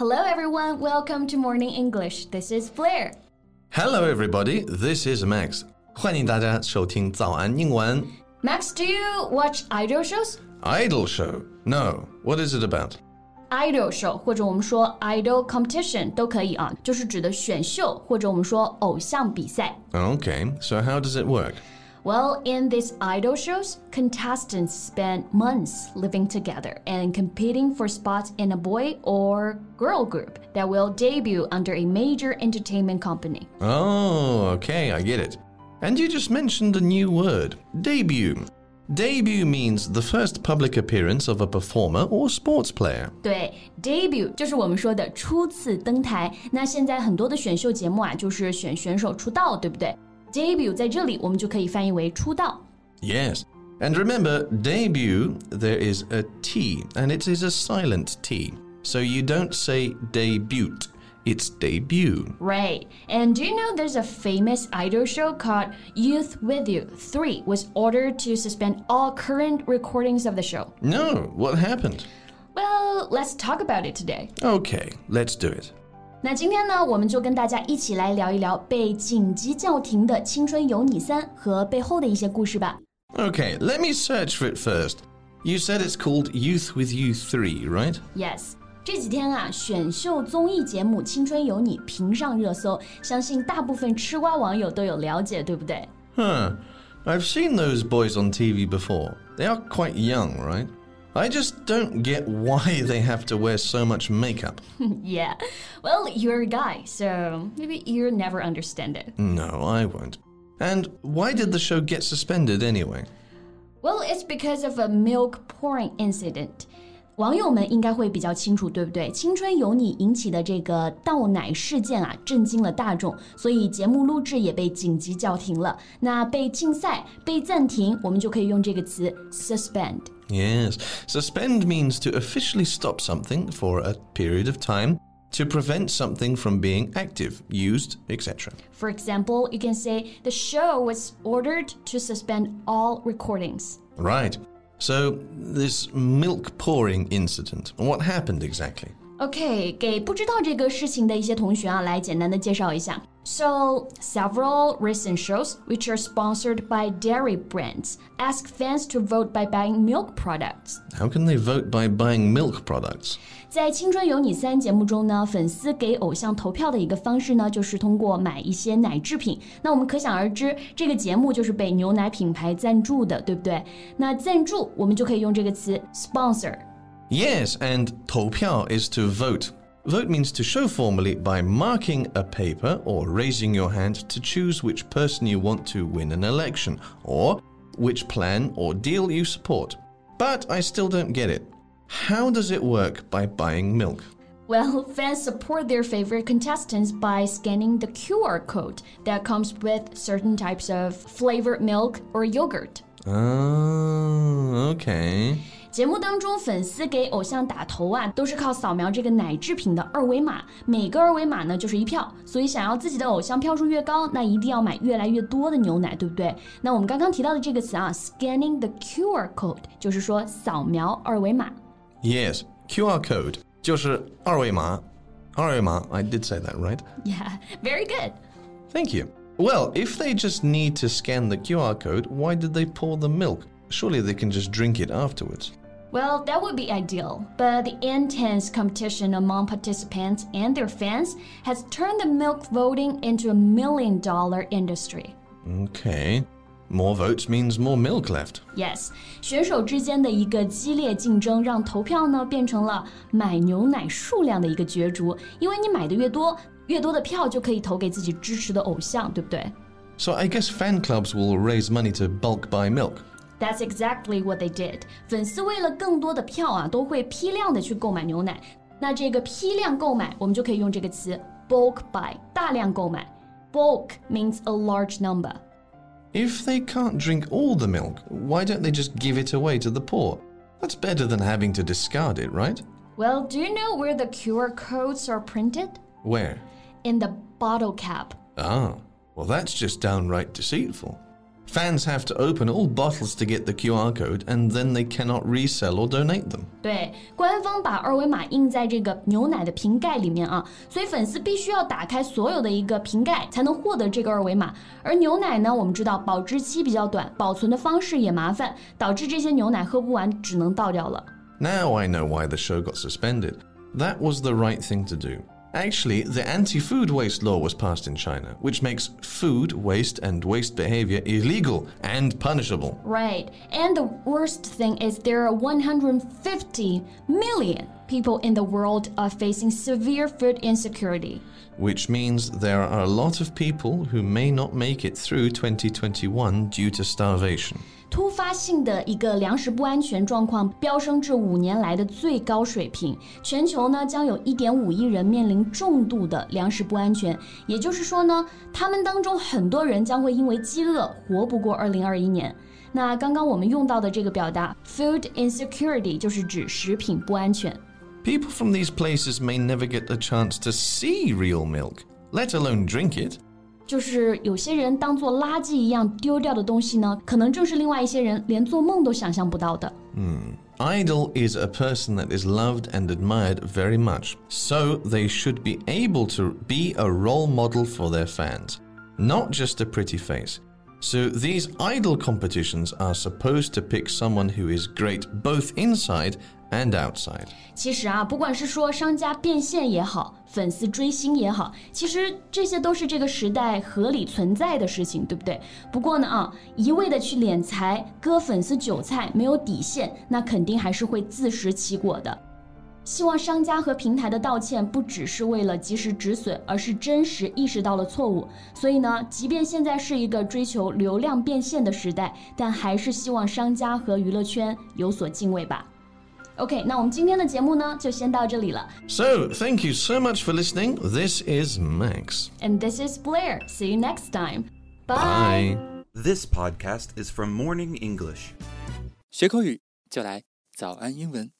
Hello, everyone. Welcome to Morning English. This is Blair. Hello, everybody. This is Max. 欢迎大家收听早安英文。Max, do you watch idol shows? Idol show? No. What is it about? idol show 或者我们说 idol competition 都可以啊，就是指的选秀或者我们说偶像比赛。Okay, so how does it work? Well, in these idol shows, contestants spend months living together and competing for spots in a boy or girl group that will debut under a major entertainment company. Oh, okay, I get it. And you just mentioned a new word debut. Debut means the first public appearance of a performer or sports player. 对，debut 就是我们说的初次登台。那现在很多的选秀节目啊，就是选选手出道，对不对 ？debut 在这里我们就可以翻译为出道。 Yes. And remember, debut, there is a T, and it is a silent T. So you don't say debut, it's debut. Right. And do you know there's a famous idol show called Youth With You 3 was ordered to suspend all current recordings of the show. No, what happened? Well, let's talk about it today. Okay, let's do it. 那今天呢，我们就跟大家一起来聊一聊被紧急叫停的《青春有你三》和背后的一些故事吧。 Okay, let me search for it first. You said it's called Youth with You 3, right? Yes，这几天啊，选秀综艺节目《青春有你》频上热搜，相信大部分吃瓜网友都有了解，对不对？ Huh. I've seen those boys on TV before. They are quite young, right? I just don't get why they have to wear so much makeup. Yeah. Well, you're a guy, so maybe you'll never understand it. No, I won't. And why did the show get suspended anyway? Well, it's because of a milk pouring incident. 网友们应该会比较清楚，对不对？《青春有你》引起的这个倒奶事件啊，震惊了大众，所以节目录制也被紧急叫停了。那被禁赛、被暂停，我们就可以用这个词 suspend。 Yes, suspend means to officially stop something for a period of time to prevent something from being active, used, etc. For example, you can say the show was ordered to suspend all recordings. Right. So, this milk pouring incident, what happened exactly? OK，给不知道这个事情的一些同学啊，来简单的介绍一下。So, several recent shows, which are sponsored by dairy brands, ask fans to vote by buying milk products. How can they vote by buying milk products? 在《青春有你三》节目中呢，粉丝给偶像投票的一个方式呢，就是通过买一些奶制品。那我们可想而知，这个节目就是被牛奶品牌赞助的，对不对？那赞助我们就可以用这个词 sponsor。 Yes, and 投票 is to vote. Vote means to show formally by marking a paper or raising your hand to choose which person you want to win an election or which plan or deal you support. But I still don't get it. How does it work by buying milk? Well, fans support their favorite contestants by scanning the QR code that comes with certain types of flavored milk or yogurt. Oh, okay. 节目当中，粉丝给偶像打头啊，都是靠扫描这个奶制品的二维码，每个二维码呢就是一票，所以想要自己的偶像票数越高，那一定要买越来越多的牛奶，对不对？那我们刚刚提到的这个词啊，scanning the QR code，就是说扫描二维码。 Yes, QR code. 就是二维码。二维码, I did say that, right? Yeah, very good. Thank you. Well, if they just need to scan the QR code, why did they pour the milk? Surely they can just drink it afterwards. Well, that would be ideal, but the intense competition among participants and their fans has turned the milk voting into a million dollar industry. Okay. More votes means more milk left. Yes，选手之间的一个激烈竞争，让投票呢变成了买牛奶数量的一个角逐。因为你买的越多，越多的票就可以投给自己支持的偶像，对不对 So I guess fan clubs will raise money to bulk buy milk. ？That's exactly what they did。粉丝为了更多的票啊，都会批量的去购买牛奶。那这个批量购买，我们就可以用这个词 bulk buy，大量购买。Bulk means a large number。 If they can't drink all the milk, why don't they just give it away to the poor? That's better than having to discard it, right? Well, do you know where the QR codes are printed? Where? In the bottle cap. Ah, well, that's just downright deceitful. Fans have to open all bottles to get the QR code and then they cannot resell or donate them. 对，官方把二维码印在这个牛奶的瓶盖里面啊，所以粉丝必须要打开所有的一个瓶盖才能获得这个二维码。而牛奶呢，我们知道保质期比较短，保存的方式也麻烦，导致这些牛奶喝不完，只能倒掉了。Now I know why the show got suspended. That was the right thing to do. Actually, the anti food waste law was passed in China, which makes food waste and waste behavior illegal and punishable. Right. And the worst thing is there are 150 million people in the world are facing severe food insecurity. Which means there are a lot of people who may not make it through 2021 due to starvation. 突发性的一个粮食不安全状况飙升至五年来的最高水平，全球呢将有一点五亿人面临重度的粮食不安全。也就是说呢，他们当中很多人将会因为饥饿活不过二零二一年。那刚刚我们用到的这个表达 “food insecurity” 就是指食品不安全。People from these places may never get a chance to see real milk, let alone drink it. 就是有些人当做垃圾一样丢掉的东西呢，可能正是另外一些人连做梦都想象不到的。嗯，Idol is a person that is loved and admired very much, so they should be able to be a role model for their fans, not just a pretty face. So these idol competitions are supposed to pick someone who is great both inside and outside. 其实啊，不管是说商家变现也好，粉丝追星也好，其实这些都是这个时代合理存在的事情，对不对？不过呢啊，一味的去敛财、割粉丝韭菜，没有底线，那肯定还是会自食其果的。希望商家和平台的道歉不只是为了及时止损，而是真实意识到了错误。所以呢，即便现在是一个追求流量变现的时代，但还是希望商家和娱乐圈有所敬畏吧。OK，那我们今天的节目呢，就先到这里了。So, thank you so much for listening. This is Max. And this is Blair. See you next time. Bye. This podcast is from Morning English. 学口语就来早安英文。